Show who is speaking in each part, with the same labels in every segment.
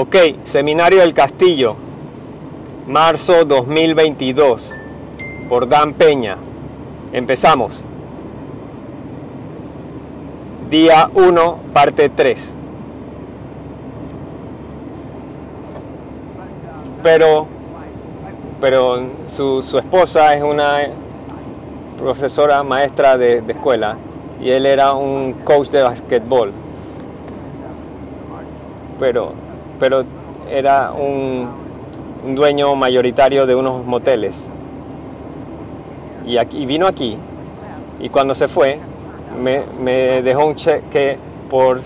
Speaker 1: Ok, Seminario del Castillo, marzo 2022, por Dan Peña. Empezamos. Día 1, parte 3. Pero, pero su, su esposa es una profesora maestra de, de escuela y él era un coach de basquetbol. Pero pero era un, un dueño mayoritario de unos moteles. Y, aquí, y vino aquí y cuando se fue me, me dejó un cheque por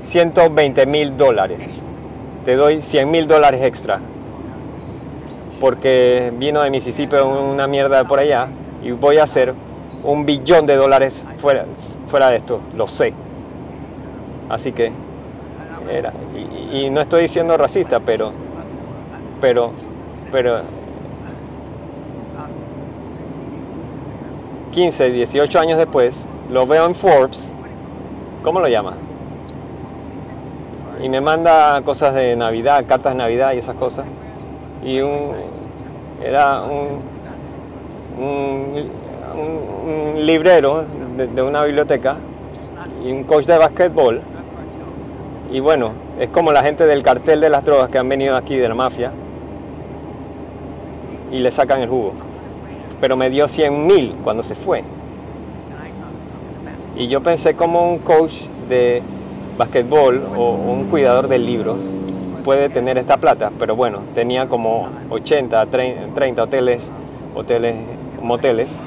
Speaker 1: 120 mil dólares. Te doy 100 mil dólares extra. Porque vino de Mississippi una mierda por allá y voy a hacer un billón de dólares fuera, fuera de esto, lo sé. Así que era, y, y no estoy diciendo racista, pero, pero, pero 15, 18 años después, lo veo en Forbes, ¿cómo lo llama? Y me manda cosas de Navidad, cartas de Navidad y esas cosas. Y un, era un, un, un librero de, de, una biblioteca y un coach de basquetbol. Y bueno, es como la gente del cartel de las drogas que han venido aquí de la mafia y le sacan el jugo pero me dio 100 mil cuando se fue. Y yo pensé como un coach de basquetbol o un cuidador de libros puede tener esta plata, pero bueno, tenía como 80, 30 hoteles, hoteles, moteles.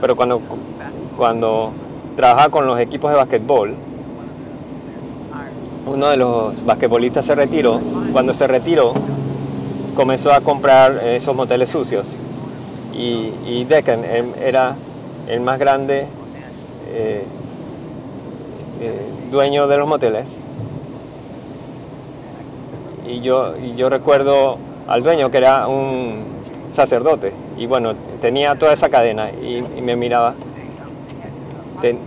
Speaker 1: Pero cuando, cuando trabajaba con los equipos de basquetbol, uno de los basquetbolistas se retiró. Cuando se retiró, comenzó a comprar esos moteles sucios y, y Deccan era el más grande eh, eh, dueño de los moteles. Y yo, yo recuerdo al dueño que era un sacerdote y bueno, tenía toda esa cadena y, me miraba. Ten,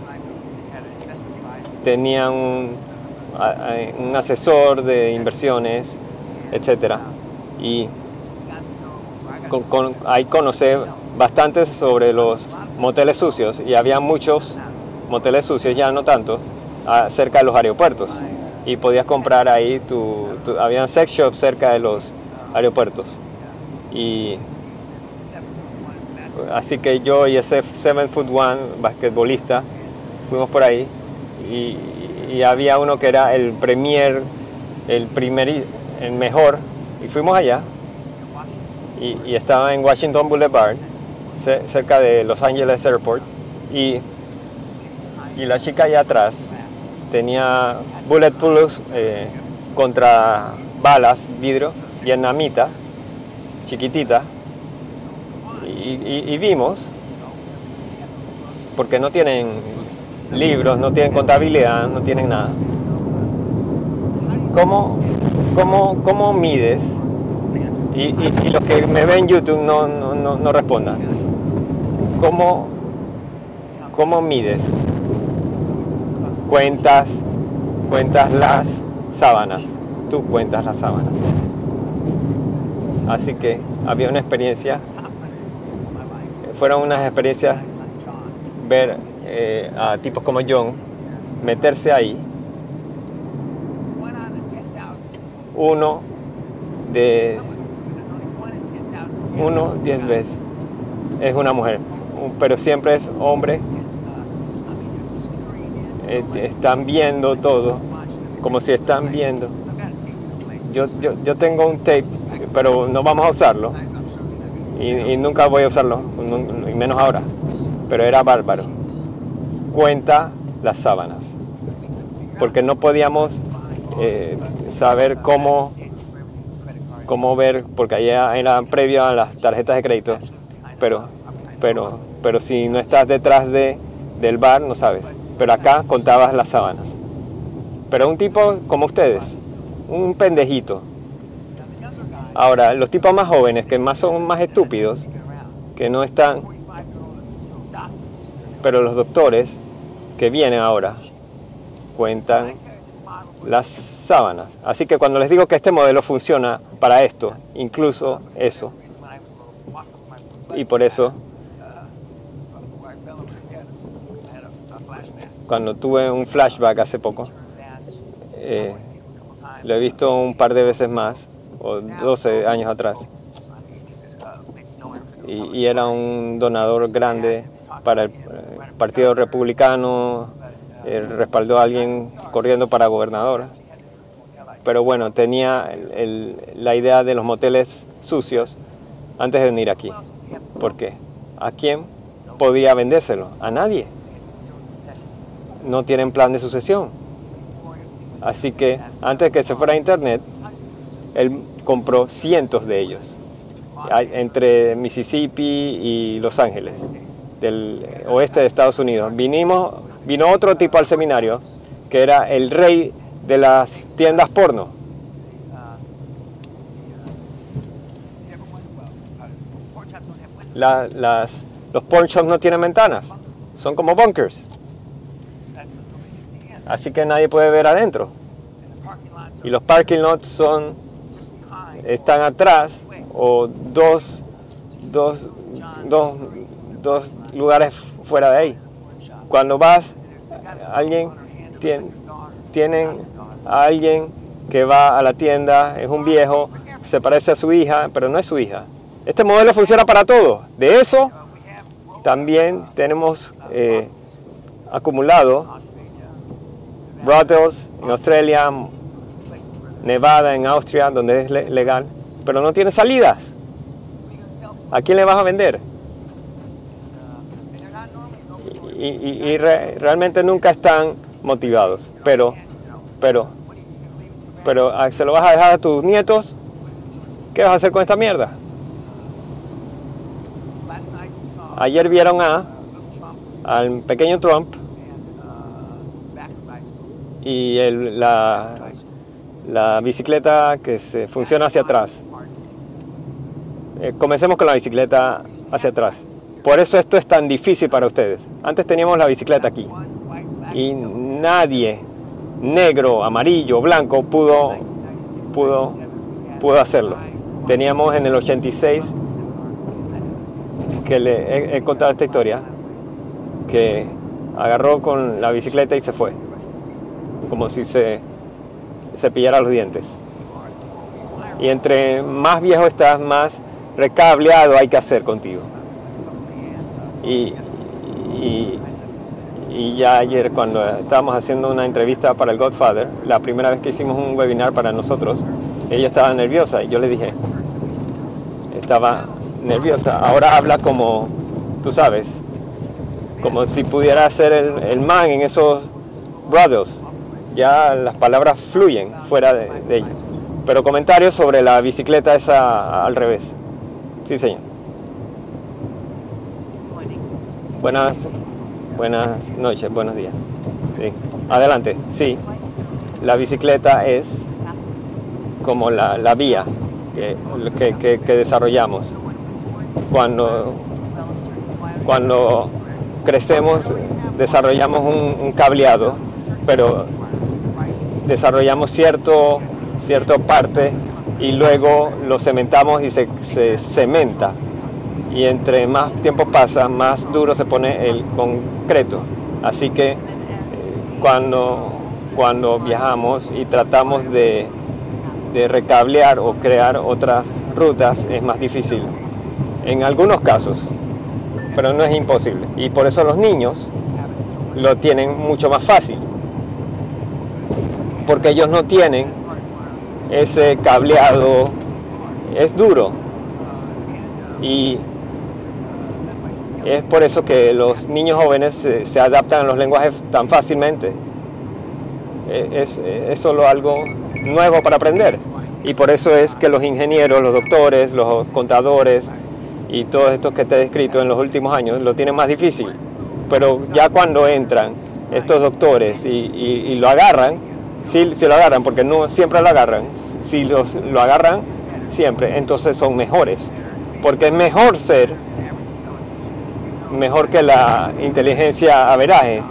Speaker 1: tenía un, un asesor de inversiones, etcétera. Y con, con, ahí conocí bastante sobre los moteles sucios y había muchos moteles sucios, ya no tanto, cerca de los aeropuertos. Y podías comprar ahí, tu, tu habían sex shops cerca de los aeropuertos. Y así que yo y ese Seven Foot One, basquetbolista, fuimos por ahí y, y, había uno que era el premier, el primer, el mejor, y fuimos allá y, estaba en Washington Boulevard, cerca de Los Angeles Airport, y, y la chica allá atrás tenía bulletproof eh, contra balas, vidrio, vietnamita, chiquitita, y, y, y, vimos, porque no tienen libros, no tienen contabilidad, no tienen nada. ¿Cómo, cómo, cómo mides y, los que me ven en YouTube no, no, no, no respondan. ¿Cómo, ¿Cómo mides? Cuentas, cuentas las sábanas. Tú cuentas las sábanas. Así que había una experiencia, fueron unas experiencias ver eh, a tipos como John meterse ahí. Uno de uno diez veces es una mujer, pero siempre es hombre. Eh, están viendo todo, como si están viendo. Yo, yo, yo, tengo un tape, pero no vamos a usarlo. Y, y nunca voy a usarlo, y menos ahora. Pero era bárbaro. Cuenta las sábanas. Porque no podíamos eh, saber cómo cómo ver, porque ahí era previo a las tarjetas de crédito, pero, pero pero si no estás detrás de, del bar no sabes. Pero acá contabas las sábanas. Pero un tipo como ustedes, un pendejito. Ahora, los tipos más jóvenes, que más son más estúpidos, que no están... Pero los doctores que vienen ahora cuentan las sábanas. Así que cuando les digo que este modelo funciona para esto, incluso eso, y por eso, cuando tuve un flashback hace poco, eh, lo he visto un par de veces más, o 12 años atrás, y, y era un donador grande para el Partido Republicano, respaldó a alguien corriendo para gobernador. Pero bueno, tenía el- la idea de los moteles sucios antes de venir aquí. ¿Por qué? ¿A quién podía vendérselo? A nadie. No tienen plan de sucesión. Así que antes de que se fuera a internet, él compró cientos de ellos, entre Mississippi y Los Ángeles, del oeste de Estados Unidos. Vinimos, vino otro tipo al seminario, que era el rey de las tiendas porno. La- las, los porn shops no tienen ventanas, son como bunkers, así que nadie puede ver adentro. Y los parking lots son, están atrás o dos, dos, dos, dos lugares fuera de ahí. Cuando vas, alguien tien- tienen a alguien que va a la tienda, es un viejo, se parece a su hija, pero no es su hija. Este modelo funciona para todo. De eso también tenemos eh, acumulado brothels en Australia, Nevada, en Austria, donde es le- legal, pero no tiene salidas. ¿A quién le vas a vender? Y, y- re- realmente nunca están motivados. Pero, pero, pero ah, ¿se lo vas a dejar a tus nietos? ¿Qué vas a hacer con esta mierda? Ayer vieron a al pequeño Trump y el- la, la bicicleta que se funciona hacia atrás. Eh, comencemos con la bicicleta hacia atrás. Por eso esto es tan difícil para ustedes. Antes teníamos la bicicleta aquí y nadie, negro, amarillo, blanco, pudo, pudo, pudo hacerlo. Teníamos en el 86, que le he, he contado esta historia, que agarró con la bicicleta y se fue, como si se cepillara los dientes. Y entre más viejo estás, más recableado hay que hacer contigo. Y, y, y ya ayer cuando estábamos haciendo una entrevista para el Godfather, la primera vez que hicimos un webinar para nosotros, ella estaba nerviosa y yo le dije, estaba nerviosa, ahora habla como, tú sabes, como si pudiera ser el, man en esos brothers. Ya las palabras fluyen fuera de, de ellos. Pero comentarios sobre la bicicleta esa al revés. Sí, señor. Buenas, buenas noches, buenos días. Sí. Adelante. Sí. La bicicleta es como la, la vía que, que- que- desarrollamos. Cuando, cuando crecemos, desarrollamos un, un cableado, pero desarrollamos cierto, cierta parte y luego lo cementamos y se, se cementa. Y entre más tiempo pasa, más duro se pone el concreto. Así que eh, cuando, cuando viajamos y tratamos de, de recablear o crear otras rutas es más difícil. En algunos casos, pero no es imposible. Y por eso los niños lo tienen mucho más fácil. Porque ellos no tienen ese cableado, es duro. Y es por eso que los niños jóvenes se, adaptan a los lenguajes tan fácilmente. Eh, Es, solo algo nuevo para aprender. Y por eso es que los ingenieros, los doctores, los contadores y todos estos que te he descrito en los últimos años lo tienen más difícil. Pero ya cuando entran estos doctores y, lo agarran, si, si, lo agarran, porque no siempre lo agarran, si lo agarran siempre, entonces son mejores. Porque es mejor ser mejor que la inteligencia averaje,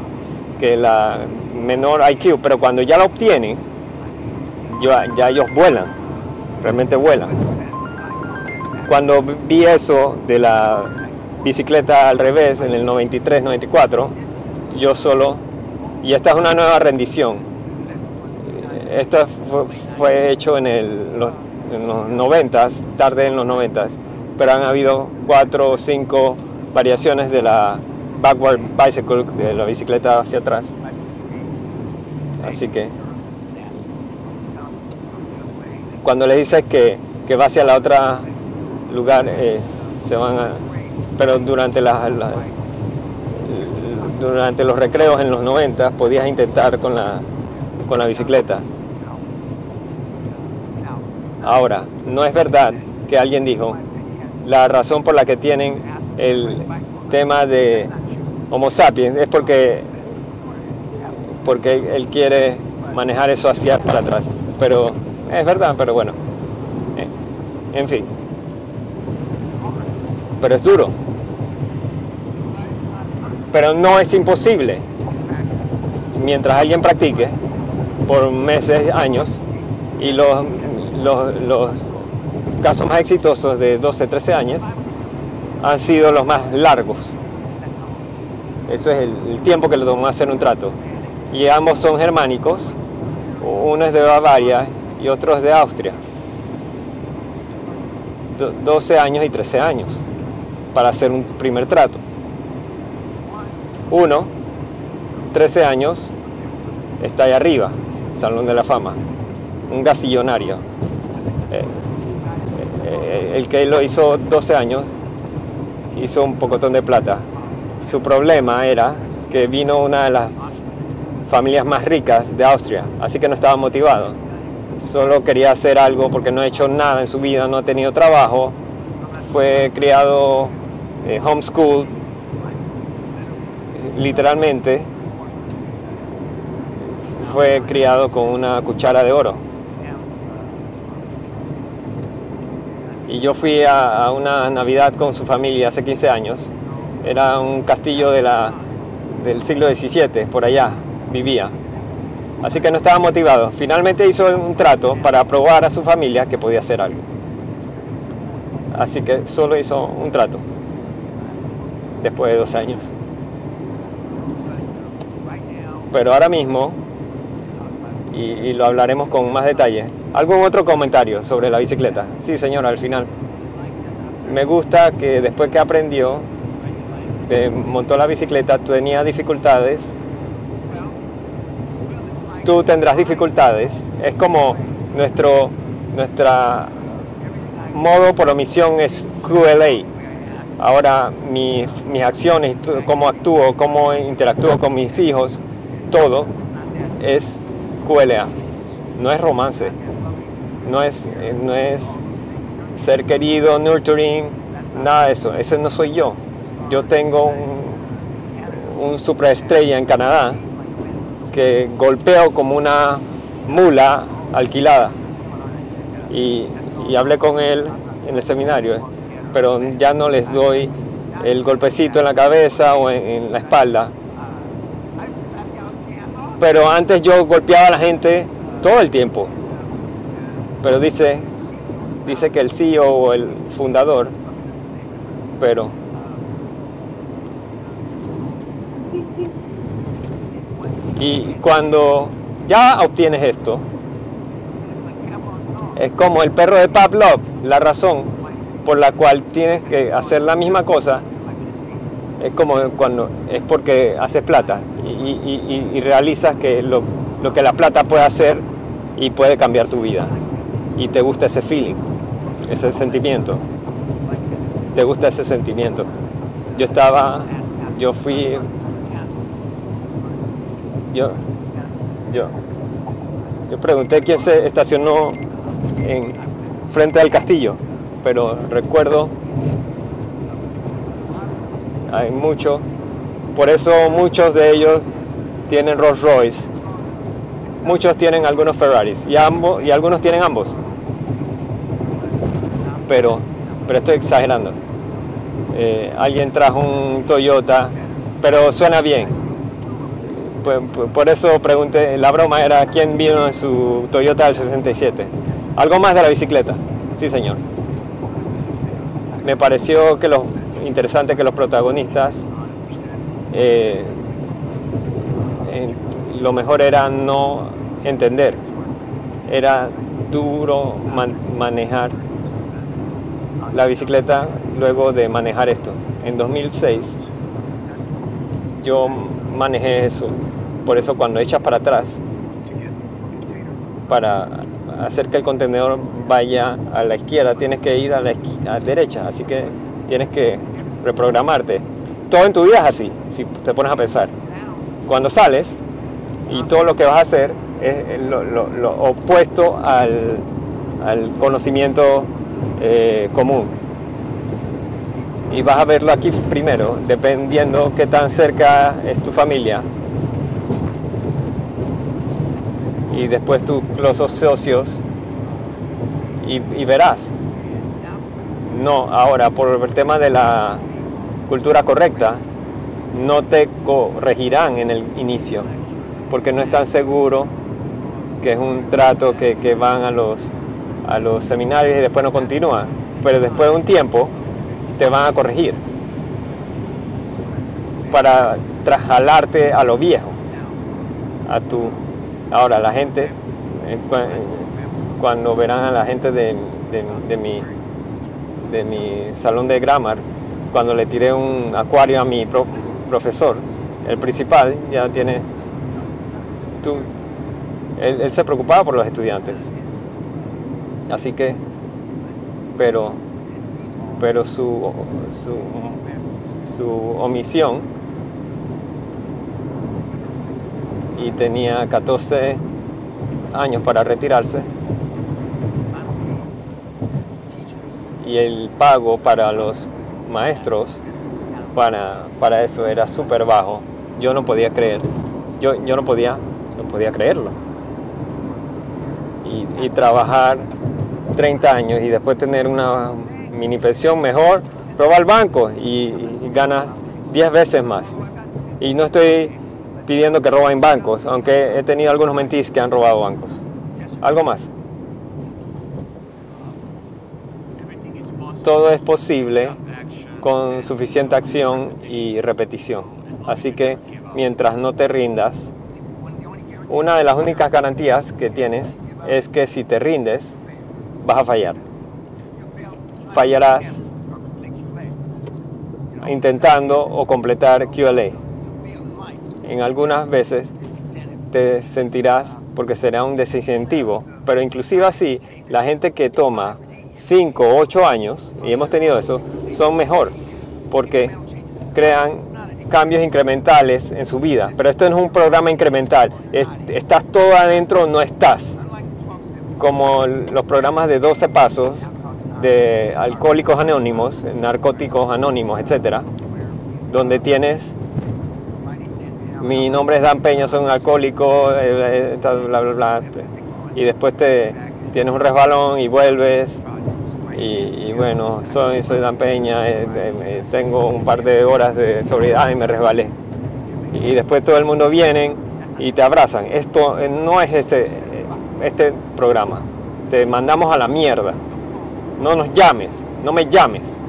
Speaker 1: que la menor IQ, pero cuando ya la obtienen, ya, ellos vuelan, realmente vuelan. Cuando vi eso de la bicicleta al revés en el 93-94, yo solo, y esta es una nueva rendición, esto fue, hecho en, los, en los 90, tarde en los 90, pero han habido cuatro o cinco variaciones de la backward bicycle, de la bicicleta hacia atrás. Así que cuando le dices que, que va hacia la otra lugar, eh, se van a... Pero durante, la, durante los recreos en los 90 podías intentar con la, con la bicicleta. Ahora, no es verdad que alguien dijo, la razón por la que tienen el tema de Homo sapiens es porque, porque él quiere manejar eso hacia para atrás. Pero es verdad, pero bueno. Eh, en fin. Pero es duro. Pero no es imposible. Mientras alguien practique por meses, años, y los, los, los casos más exitosos de 12, 13 años, han sido los más largos. Eso es el, tiempo que le tomó hacer un trato. Y ambos son germánicos, uno es de Bavaria y otro es de Austria. 12 años y 13 años para hacer un primer trato. Uno, 13 años, está ahí arriba, Salón de la Fama, un gasillonario. Eh, eh, el que lo hizo 12 años hizo un pocotón de plata. Su problema era que vino una de las familias más ricas de Austria, así que no estaba motivado. Solo quería hacer algo porque no ha hecho nada en su vida, no ha tenido trabajo, fue criado eh, homeschool, literalmente fue criado con una cuchara de oro. Y yo fui a, una Navidad con su familia hace 15 años. Era un castillo del siglo XVII, por allá vivía. Así que no estaba motivado. Finalmente hizo un trato para probar a su familia que podía hacer algo. Así que solo hizo un trato. Después de dos años. Pero ahora mismo, y, y lo hablaremos con más detalle, ¿Algún otro comentario sobre la bicicleta? Sí, señora, al final. Me gusta que después que aprendió, montó la bicicleta, tenía dificultades. Tú tendrás dificultades. Es como nuestro nuestra modo por omisión es QLA. Ahora mis, mis acciones, cómo actúo, cómo interactúo con mis hijos, todo es QLA. No es romance no es, eh, no es ser querido, nurturing, nada de eso. Ese no soy yo. Yo tengo un, un superestrella en Canadá que golpeo como una mula alquilada. Y, hablé con él en el seminario, pero ya no les doy el golpecito en la cabeza o en la espalda. Pero antes yo golpeaba a la gente todo el tiempo pero dice, dice que el CEO o el fundador, pero y cuando ya obtienes esto, es como el perro de Pavlov, la razón por la cual tienes que hacer la misma cosa es como cuando es porque haces plata y, realizas que lo, lo que la plata puede hacer y puede cambiar tu vida y te gusta ese feeling, ese sentimiento. Te gusta ese sentimiento. Yo estaba, yo fui, yo, yo, yo pregunté quién se estacionó en frente al castillo, pero recuerdo hay mucho. Por eso muchos de ellos tienen Rolls Royce. Muchos tienen algunos Ferraris y, ambos, y algunos tienen ambos. Pero, pero estoy exagerando. Eh, alguien trajo un Toyota, pero suena bien. Por, por, eso pregunté, la broma era quién vino en su Toyota del 67. Algo más de la bicicleta. Sí, señor. Me pareció que lo interesante que los protagonistas eh, lo mejor era no entender. Era duro manejar la bicicleta luego de manejar esto. En 2006 yo manejé eso. Por eso cuando echas para atrás, para hacer que el contenedor vaya a la izquierda, tienes que ir a la, derecha. Así que tienes que reprogramarte. Todo en tu vida es así, si te pones a pensar. Cuando sales y todo lo que vas a hacer es lo, opuesto al, conocimiento eh, común. Y vas a verlo aquí primero, dependiendo qué tan cerca es tu familia. Y después tus socios. y verás. No, ahora por el tema de la cultura correcta, no te corregirán en el inicio, porque no están seguros que es un trato que, van a los, a los seminarios y después no continúa. Pero después de un tiempo te van a corregir para trasjalarte a lo viejo, a tu... Ahora la gente, eh, cuando verán a la gente de, de, mi, de mi salón de grammar, cuando le tiré un acuario a mi profesor, el principal, ya tiene... Él, se preocupaba por los estudiantes. Así que, pero, pero su, su, su omisión y tenía 14 años para retirarse y el pago para los maestros para, para eso era súper bajo. Yo no podía creer, yo, yo no, podía, no podía creerlo. Y, trabajar 30 años y después tener una mini pensión mejor, roba al banco y, gana 10 veces más. Y no estoy pidiendo que roben bancos, aunque he tenido algunos mentis que han robado bancos. ¿Algo más? Todo es posible con suficiente acción y repetición. Así que mientras no te rindas, una de las únicas garantías que tienes es que si te rindes, vas a fallar. Fallarás intentando o completar QLA. En algunas veces te sentirás porque será un desincentivo, pero inclusive así, la gente que toma 5 o 8 años, y hemos tenido eso, son mejor porque crean cambios incrementales en su vida. Pero esto no es un programa incremental. estás todo adentro, no estás. Como los programas de 12 pasos de alcohólicos anónimos, narcóticos anónimos, etcétera, donde tienes mi nombre es Dan Peña, soy un alcohólico, eh, eh, bla, bla, bla, y después te tienes un resbalón y vuelves y, bueno, soy, soy Dan Peña, eh, tengo un par de horas de sobriedad y me resbalé. Y después todo el mundo viene y te abrazan. Esto eh, no es este, este programa. Te mandamos a la mierda. No nos llames, no me llames.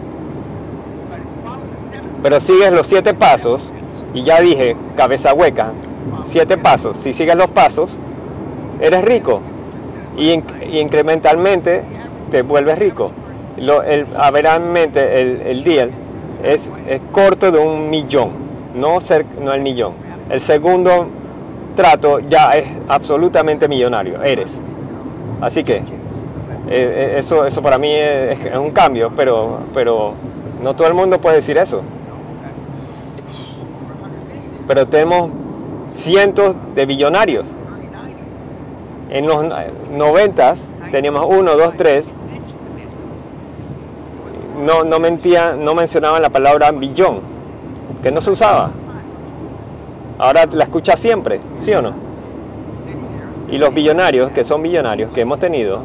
Speaker 1: Pero sigues los siete pasos, y ya dije, cabeza hueca, siete pasos. Si sigues los pasos, eres rico. Y, y incrementalmente te vuelves rico. Lo, el, averamente el, el deal es, corto de un millón, no, ser, no el millón. El segundo trato ya es absolutamente millonario, eres. Así que eh, eh, eso, eso para mí es, es, un cambio, pero, pero no todo el mundo puede decir eso. Pero tenemos cientos de billonarios. En los noventas teníamos uno, dos, tres. No, no, mentía, no mencionaban la palabra billón. que no se usaba. Ahora la escuchas siempre, ¿sí o no? Y los billonarios, que son billonarios, que hemos tenido,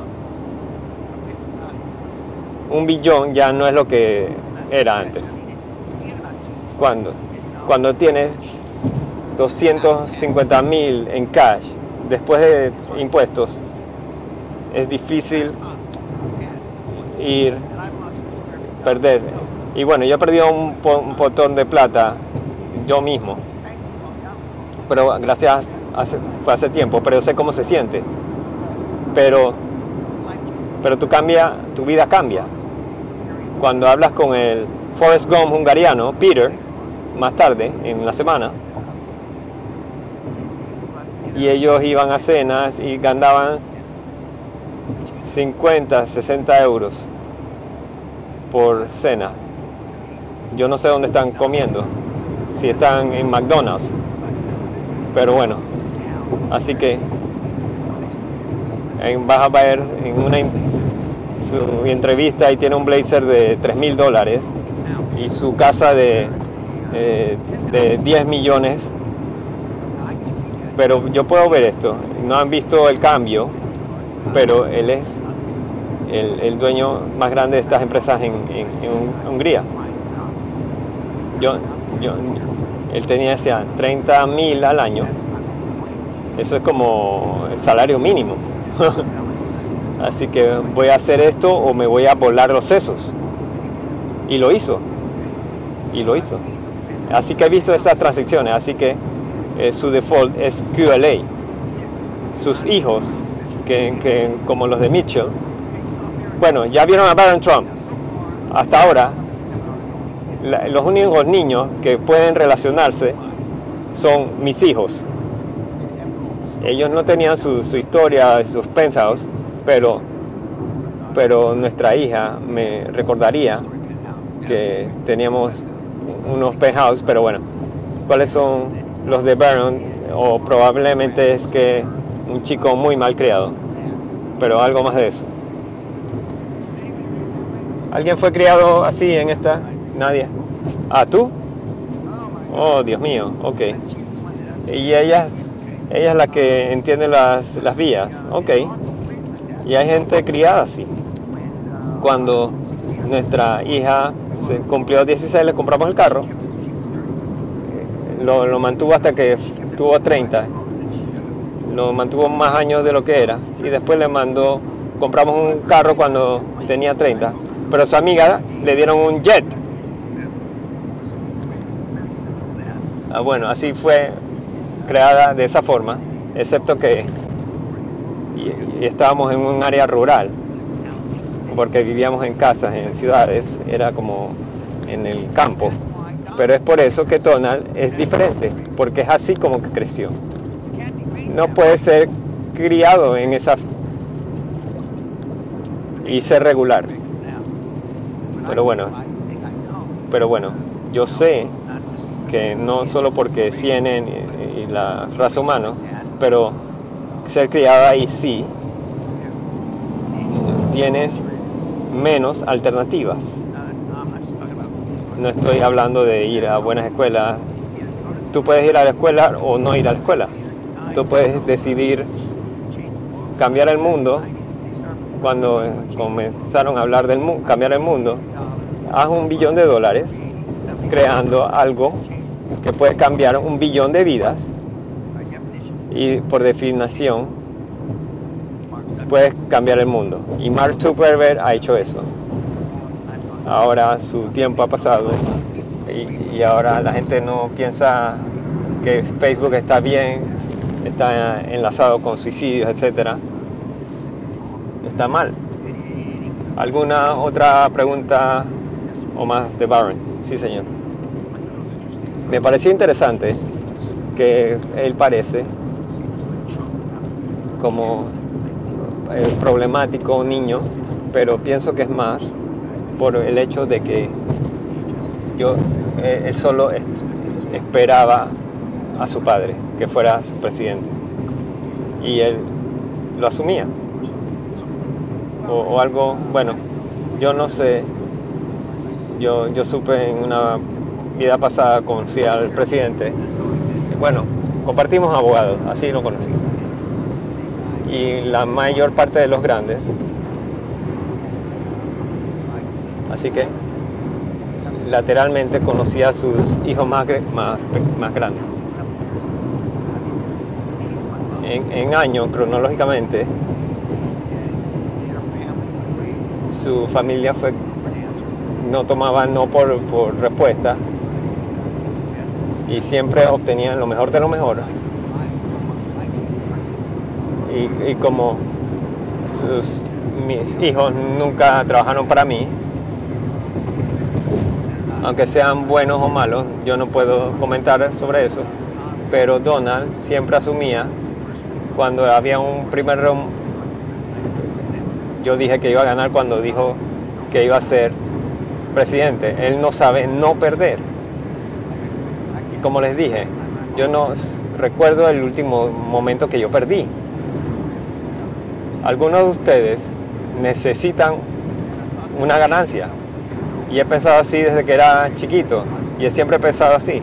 Speaker 1: un billón ya no es lo que era antes. ¿Cuándo? Cuando tienes 250 mil en cash después de impuestos, es difícil ir, perder. Y bueno, yo he perdido un, un potón de plata yo mismo, pero gracias, hace, hace tiempo, pero sé cómo se siente. Pero, pero tú cambia, tu vida cambia. Cuando hablas con el Forrest Gump hungariano, Peter, más tarde en la semana, y ellos iban a cenas y ganaban 50, 60 euros por cena. Yo no sé dónde están comiendo, si están en McDonald's, pero bueno, así que vas a ver en una su entrevista y tiene un blazer de 3 mil dólares y su casa de, eh, de 10 millones pero yo puedo ver esto. No han visto el cambio, pero él es el, dueño más grande de estas empresas en, Hungría. Yo, yo, él tenía ese 30 mil al año. Eso es como el salario mínimo. Así que voy a hacer esto o me voy a volar los sesos. Y lo hizo. Y lo hizo. Así que he visto estas transacciones. Así que eh, su default es QLA. Sus hijos, que, como los de Mitchell, bueno, ya vieron a Baron Trump. Hasta ahora, los únicos niños que pueden relacionarse son mis hijos. Ellos no tenían su, su historia, sus pensados, pero, pero nuestra hija me recordaría que teníamos unos penthouse, pero bueno, ¿cuáles son los de Baron, o probablemente es que un chico muy mal criado, pero algo más de eso. ¿Alguien fue criado así en esta? Nadie. ¿Ah, tú? Oh, Dios mío, ok. Y ella, ella es la que entiende las, las vías, ok. Y hay gente criada así. Cuando nuestra hija se cumplió 16 le compramos el carro lo, mantuvo hasta que tuvo 30. Lo mantuvo más años de lo que era. Y después le mandó, compramos un carro cuando tenía 30. Pero su amiga le dieron un jet. Ah, bueno, así fue creada de esa forma, excepto que y, estábamos en un área rural, porque vivíamos en casas, en ciudades, era como en el campo. Pero es por eso que Tonal es diferente, porque es así como que creció. No puede ser criado en esa y ser regular. Pero bueno, pero bueno, yo sé que no solo porque CNN y la raza humana, pero ser criado ahí sí tienes menos alternativas no estoy hablando de ir a buenas escuelas. Tú puedes ir a la escuela o no ir a la escuela. Tú puedes decidir cambiar el mundo. Cuando comenzaron a hablar del cambiar el mundo, haz un billón de dólares creando algo que puede cambiar un billón de vidas y por definición puedes cambiar el mundo. Y Mark Zuckerberg ha hecho eso ahora su tiempo ha pasado y, ahora la gente no piensa que Facebook está bien, está enlazado con suicidios, etc. Está mal. ¿Alguna otra pregunta o más de Barron? Sí, señor. Me pareció interesante que él parece como eh, problemático niño, pero pienso que es más por el hecho de que yo, eh, él solo esperaba a su padre que fuera su presidente y él lo asumía. O, algo, bueno, yo no sé, yo, yo supe en una vida pasada conocí al presidente. Bueno, compartimos abogados, así lo conocí. Y la mayor parte de los grandes. Así que lateralmente conocí a sus hijos más, más, más grandes. En, en año, cronológicamente, su familia fue no tomaba no por, por respuesta y siempre obtenían lo mejor de lo mejor. Y, y como sus, mis hijos nunca trabajaron para mí, aunque sean buenos o malos, yo no puedo comentar sobre eso, pero Donald siempre asumía cuando había un primer round, yo dije que iba a ganar cuando dijo que iba a ser presidente. Él no sabe no perder. Y como les dije, yo no recuerdo el último momento que yo perdí. Algunos de ustedes necesitan una ganancia. Y he pensado así desde que era chiquito. Y he siempre pensado así.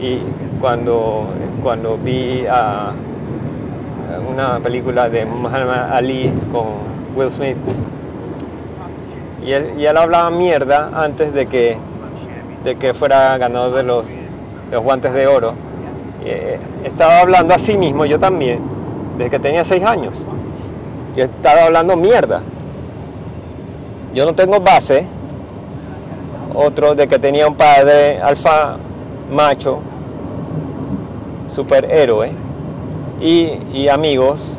Speaker 1: Y cuando, cuando vi una película de Muhammad Ali con Will Smith, y él, hablaba mierda antes de que, de que fuera ganador de los, de guantes de oro. Eh, estaba hablando a sí mismo, yo también, desde que tenía seis años. Yo estaba hablando mierda. Yo no tengo base. Otro de que tenía un padre alfa macho, superhéroe, y, y amigos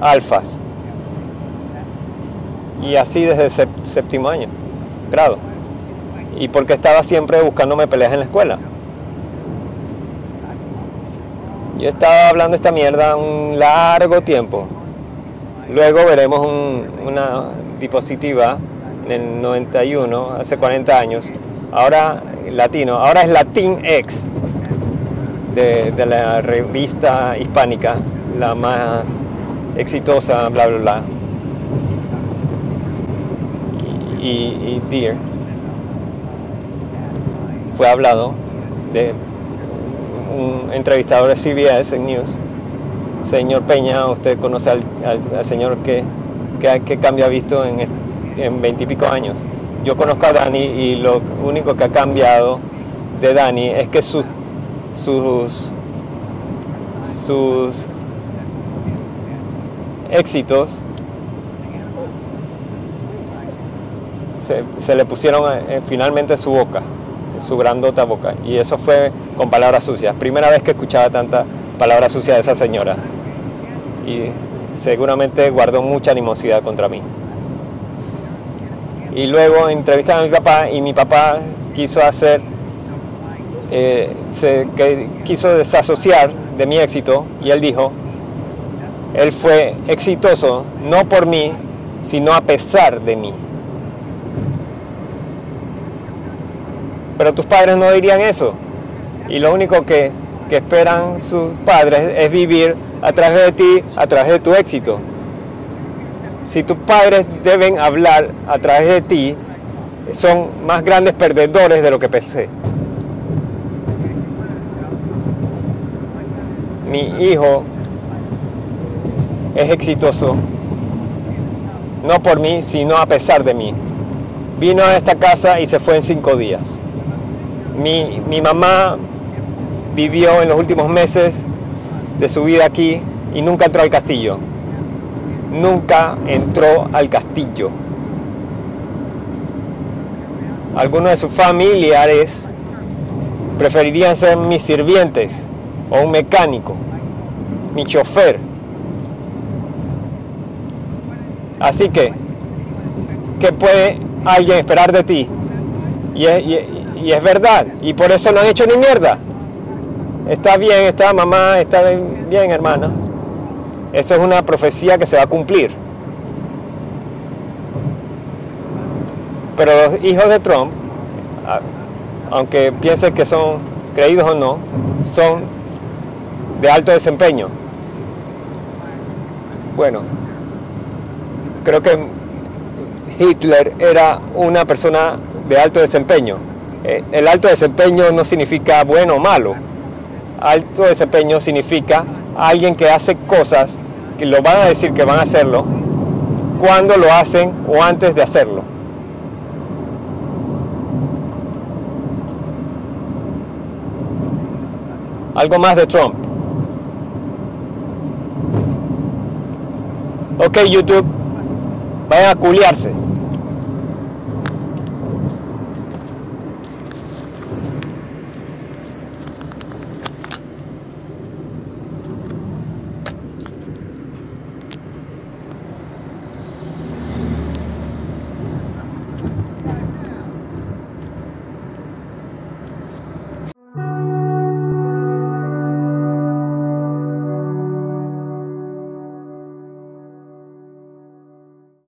Speaker 1: alfas y así desde séptimo año, grado. Y porque estaba siempre buscándome peleas en la escuela. Yo estaba hablando esta mierda un largo tiempo. Luego veremos una diapositiva el 91, hace 40 años. Ahora latino, ahora es Latin X de, de la revista hispánica, la más exitosa, bla, bla, bla y, Deer fue hablado de un entrevistador de CBS en News. Señor Peña, usted conoce al, señor que, que, cambio ha visto en veintipico años. Yo conozco a Dani y lo único que ha cambiado de Dani es que sus, sus, sus éxitos se, le pusieron eh, finalmente su boca, su grandota boca. Y eso fue con palabras sucias. Primera vez que escuchaba tanta palabras sucias de esa señora. Y seguramente guardó mucha animosidad contra mí. Y luego entrevistan a mi papá y mi papá quiso hacer, eh, que quiso desasociar de mi éxito y él dijo, él fue exitoso no por mí, sino a pesar de mí. Pero tus padres no dirían eso. Y lo único que, esperan sus padres es vivir a través de ti, a través de tu éxito. Si tus padres deben hablar a través de ti, son más grandes perdedores de lo que pensé. Mi hijo es exitoso, no por mí, sino a pesar de mí. Vino a esta casa y se fue en cinco días. Mi, mamá vivió en los últimos meses de su vida aquí y nunca entró al castillo. Nunca entró al castillo. Algunos de sus familiares preferirían ser mis sirvientes o un mecánico, mi chofer. Así que, ¿qué puede alguien esperar de ti? Y, es verdad, y por eso no han hecho ni mierda. Está bien, está mamá, está bien, hermana. Eso es una profecía que se va a cumplir. Pero los hijos de Trump, aunque piensen que son creídos o no, son de alto desempeño. Bueno, creo que Hitler era una persona de alto desempeño eh, el alto desempeño no significa bueno o malo. Alto desempeño significa alguien que hace cosas que lo van a decir que van a hacerlo, cuando lo hacen o antes de hacerlo. Algo más de Trump. Ok, YouTube, vayan a culiarse.